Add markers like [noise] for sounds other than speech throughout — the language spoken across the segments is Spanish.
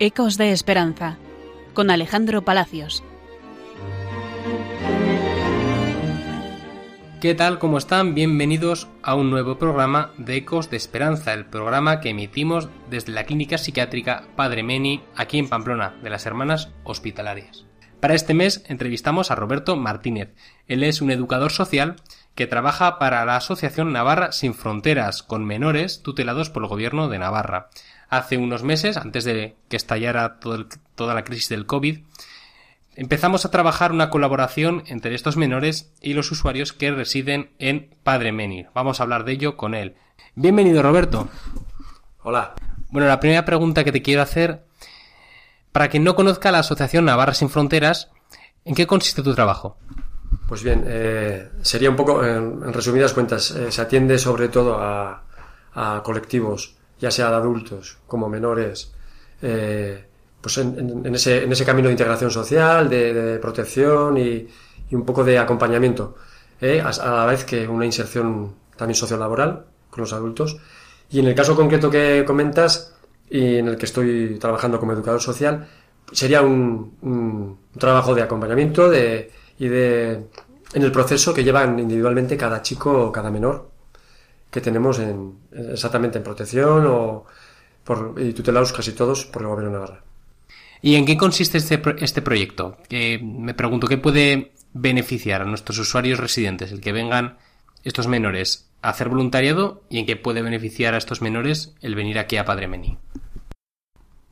Ecos de Esperanza, con Alejandro Palacios. ¿Qué tal? ¿Cómo están? Bienvenidos a un nuevo programa de Ecos de Esperanza, el programa que emitimos desde la Clínica Psiquiátrica Padre Meni, aquí en Pamplona, de las Hermanas Hospitalarias. Para este mes entrevistamos a Roberto Martínez. Él es un educador social que trabaja para la Asociación Navarra Sin Fronteras, con menores tutelados por el Gobierno de Navarra. Hace unos meses, antes de que estallara toda la crisis del COVID, empezamos a trabajar una colaboración entre estos menores y los usuarios que residen en Padre Menir. Vamos a hablar de ello con él. Bienvenido, Roberto. Hola. Bueno, la primera pregunta que te quiero hacer, para quien no conozca la Asociación Navarra Sin Fronteras, ¿en qué consiste tu trabajo? Pues bien, eh, sería un poco, en, resumidas cuentas, eh, se atiende sobre todo a, colectivos, ya sea de adultos como menores, eh, pues en, ese, camino de integración social, de, protección y, un poco de acompañamiento, a, la vez que una inserción también sociolaboral con los adultos. Y en el caso concreto que comentas y en el que estoy trabajando como educador social, sería un trabajo de acompañamiento, de y de en el proceso que llevan individualmente cada chico o cada menor que tenemos en, exactamente en protección o por, y tutelados casi todos por el gobierno de Navarra. ¿Y en qué consiste este, este proyecto? me pregunto, ¿qué puede beneficiar a nuestros usuarios residentes el que vengan estos menores a hacer voluntariado y en qué puede beneficiar a estos menores el venir aquí a Padre Meni?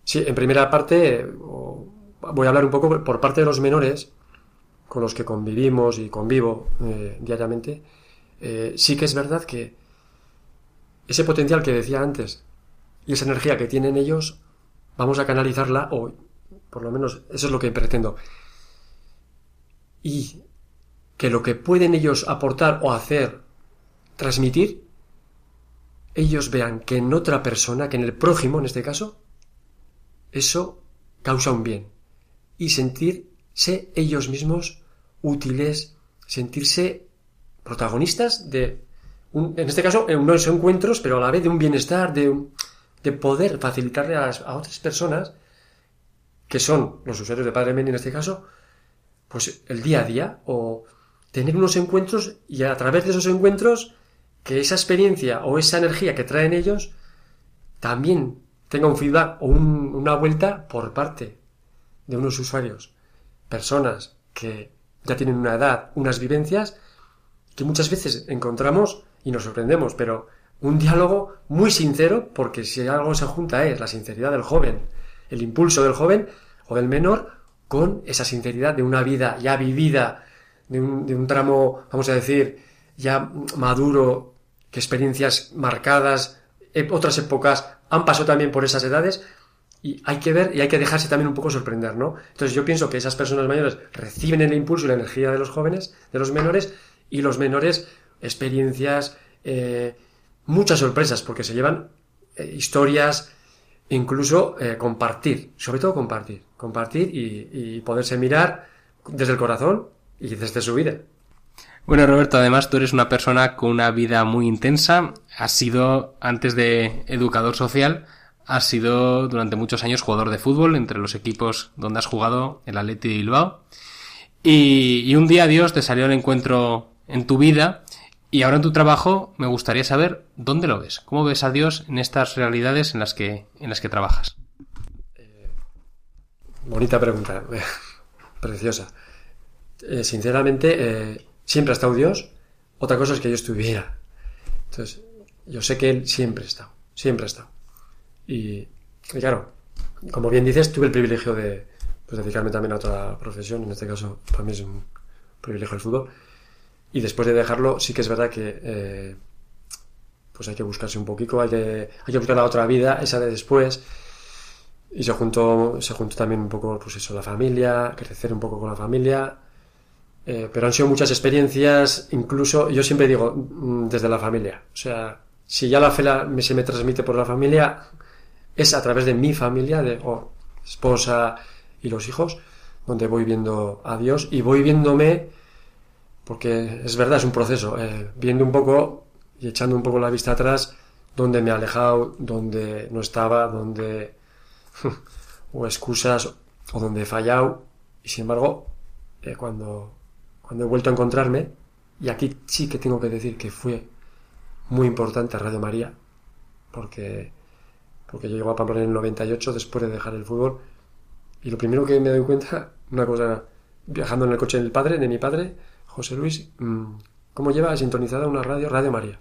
Sí, en primera parte voy a hablar un poco por parte de los menores con los que convivimos y convivo eh, diariamente, eh, sí que es verdad que ese potencial que decía antes y esa energía que tienen ellos, vamos a canalizarla, o por lo menos eso es lo que pretendo. Y que lo que pueden ellos aportar o hacer, transmitir, ellos vean que en otra persona, que en el prójimo en este caso, eso causa un bien. Y sentirse ellos mismos útiles, sentirse protagonistas de, un, en este caso, en unos encuentros, pero a la vez de un bienestar, de, de poder facilitarle a, otras personas, que son los usuarios de Padre Meni en este caso, pues el día a día, o tener unos encuentros y a través de esos encuentros, que esa experiencia o esa energía que traen ellos, también tenga un feedback o una vuelta por parte de unos usuarios, personas que ya tienen una edad, unas vivencias que muchas veces encontramos y nos sorprendemos, pero un diálogo muy sincero, porque si algo se junta es la sinceridad del joven, el impulso del joven o del menor, con esa sinceridad de una vida ya vivida, de un, tramo, vamos a decir, ya maduro, que experiencias marcadas, otras épocas han pasado también por esas edades, y hay que ver y hay que dejarse también un poco sorprender, ¿no? Entonces yo pienso que esas personas mayores reciben el impulso y la energía de los jóvenes, de los menores, y los menores experiencias, eh, muchas sorpresas, porque se llevan eh, historias, incluso eh, compartir, sobre todo compartir, compartir y, y poderse mirar desde el corazón y desde su vida. Bueno, Roberto, además tú eres una persona con una vida muy intensa. Has sido, antes de educador social, Has sido durante muchos años jugador de fútbol entre los equipos donde has jugado el Atleti de Bilbao. Y, un día Dios te salió al encuentro en tu vida y ahora en tu trabajo me gustaría saber dónde lo ves. ¿Cómo ves a Dios en estas realidades en las que, en las que trabajas? Eh, bonita pregunta, [laughs] preciosa. Eh, sinceramente, eh, siempre ha estado Dios. Otra cosa es que yo estuviera. Entonces, yo sé que Él siempre ha estado, siempre ha estado. Y, claro, como bien dices, tuve el privilegio de pues, dedicarme también a otra profesión, en este caso para mí es un privilegio el fútbol. Y después de dejarlo, sí que es verdad que eh, pues hay que buscarse un poquito, hay que, hay que buscar la otra vida, esa de después. Y se juntó, se juntó también un poco, pues eso, la familia, crecer un poco con la familia. Eh, pero han sido muchas experiencias, incluso, yo siempre digo, mm, desde la familia. O sea, si ya la fe se me transmite por la familia, es a través de mi familia, de esposa y los hijos, donde voy viendo a Dios y voy viéndome, porque es verdad, es un proceso, eh, viendo un poco y echando un poco la vista atrás, donde me he alejado, donde no estaba, donde... [laughs] o excusas o donde he fallado. Y sin embargo eh, cuando, cuando he vuelto a encontrarme y aquí sí que tengo que decir que fue muy importante Radio María porque porque yo llego a Pamplona en el 98 después de dejar el fútbol y lo primero que me doy cuenta [laughs] una cosa viajando en el coche del padre de mi padre José Luis mm, cómo lleva sintonizada una radio Radio María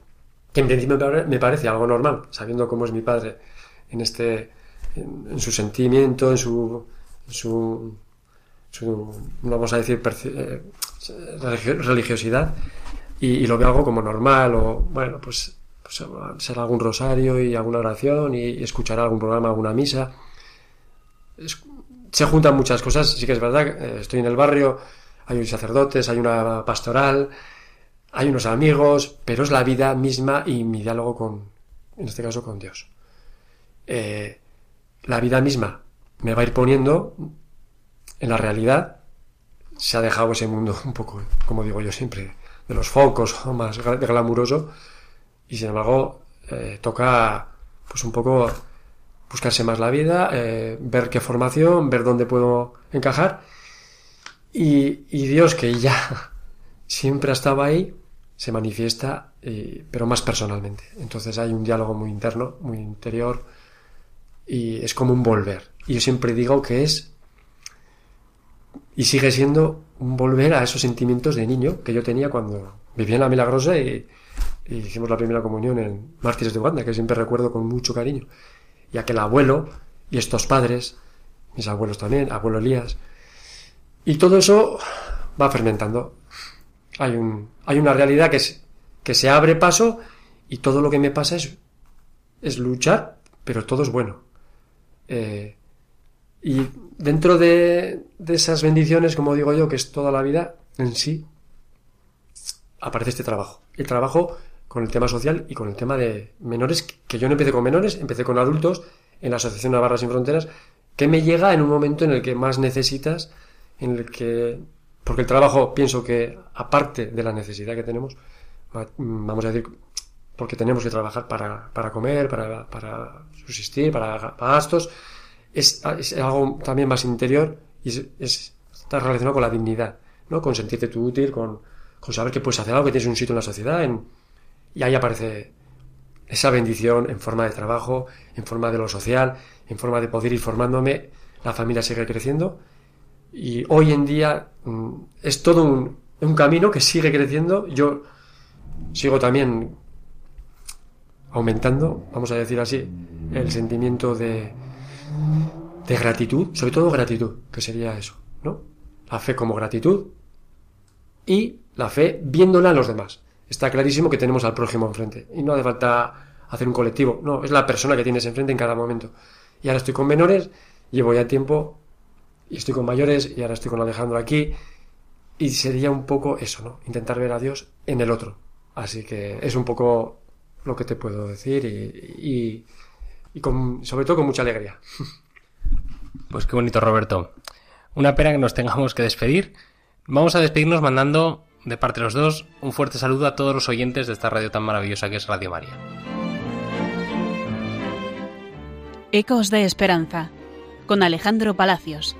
que en principio me parece algo normal sabiendo cómo es mi padre en este en, su sentimiento, en su, su, vamos a decir, eh, religiosidad, y, lo veo algo como normal, o bueno, pues, pues ser algún rosario y alguna oración y, escuchar algún programa, alguna misa. se juntan muchas cosas, sí que es verdad, eh, estoy en el barrio, hay sacerdotes, hay una pastoral, hay unos amigos, pero es la vida misma y mi diálogo con, en este caso, con Dios. Eh, la vida misma me va a ir poniendo en la realidad. Se ha dejado ese mundo un poco, como digo yo siempre, de los focos [laughs] más glamuroso y sin embargo eh, toca pues un poco buscarse más la vida, eh, ver qué formación, ver dónde puedo encajar y, Dios que ya [laughs] siempre ha estado ahí se manifiesta pero más personalmente. Entonces hay un diálogo muy interno, muy interior, y es como un volver. Y yo siempre digo que es y sigue siendo un volver a esos sentimientos de niño que yo tenía cuando vivía en la Milagrosa y, hicimos la primera comunión en Mártires de Uganda, que siempre recuerdo con mucho cariño. Y aquel abuelo y estos padres, mis abuelos también, abuelo Elías, y todo eso va fermentando. Hay, un, hay una realidad que, es, que se abre paso y todo lo que me pasa es, es luchar, pero todo es bueno. Eh, y dentro de, esas bendiciones, como digo yo, que es toda la vida en sí, aparece este trabajo. El trabajo con el tema social y con el tema de menores, que yo no empecé con menores, empecé con adultos en la Asociación Navarra Sin Fronteras, que me llega en un momento en el que más necesitas, en el que, porque el trabajo pienso que aparte de la necesidad que tenemos, vamos a decir, porque tenemos que trabajar para, para comer, para, para, subsistir, para, gastos, es, es, algo también más interior y es, está relacionado con la dignidad, ¿no? Con sentirte tú útil, con, con saber que puedes hacer algo, que tienes un sitio en la sociedad, en, y ahí aparece esa bendición en forma de trabajo, en forma de lo social, en forma de poder ir formándome, la familia sigue creciendo y hoy en día mm, es todo un, un camino que sigue creciendo. Yo sigo también aumentando, vamos a decir así, el sentimiento de, de gratitud, sobre todo gratitud, que sería eso, ¿no? La fe como gratitud y la fe viéndola a los demás. Está clarísimo que tenemos al prójimo enfrente y no hace falta hacer un colectivo, no, es la persona que tienes enfrente en cada momento. Y ahora estoy con menores, llevo ya tiempo y estoy con mayores y ahora estoy con Alejandro aquí y sería un poco eso, ¿no? Intentar ver a Dios en el otro. Así que es un poco lo que te puedo decir y, con, sobre todo con mucha alegría. [laughs] Pues qué bonito, Roberto. Una pena que nos tengamos que despedir. Vamos a despedirnos mandando, de parte de los dos, un fuerte saludo a todos los oyentes de esta radio tan maravillosa que es Radio María. Ecos de Esperanza, con Alejandro Palacios.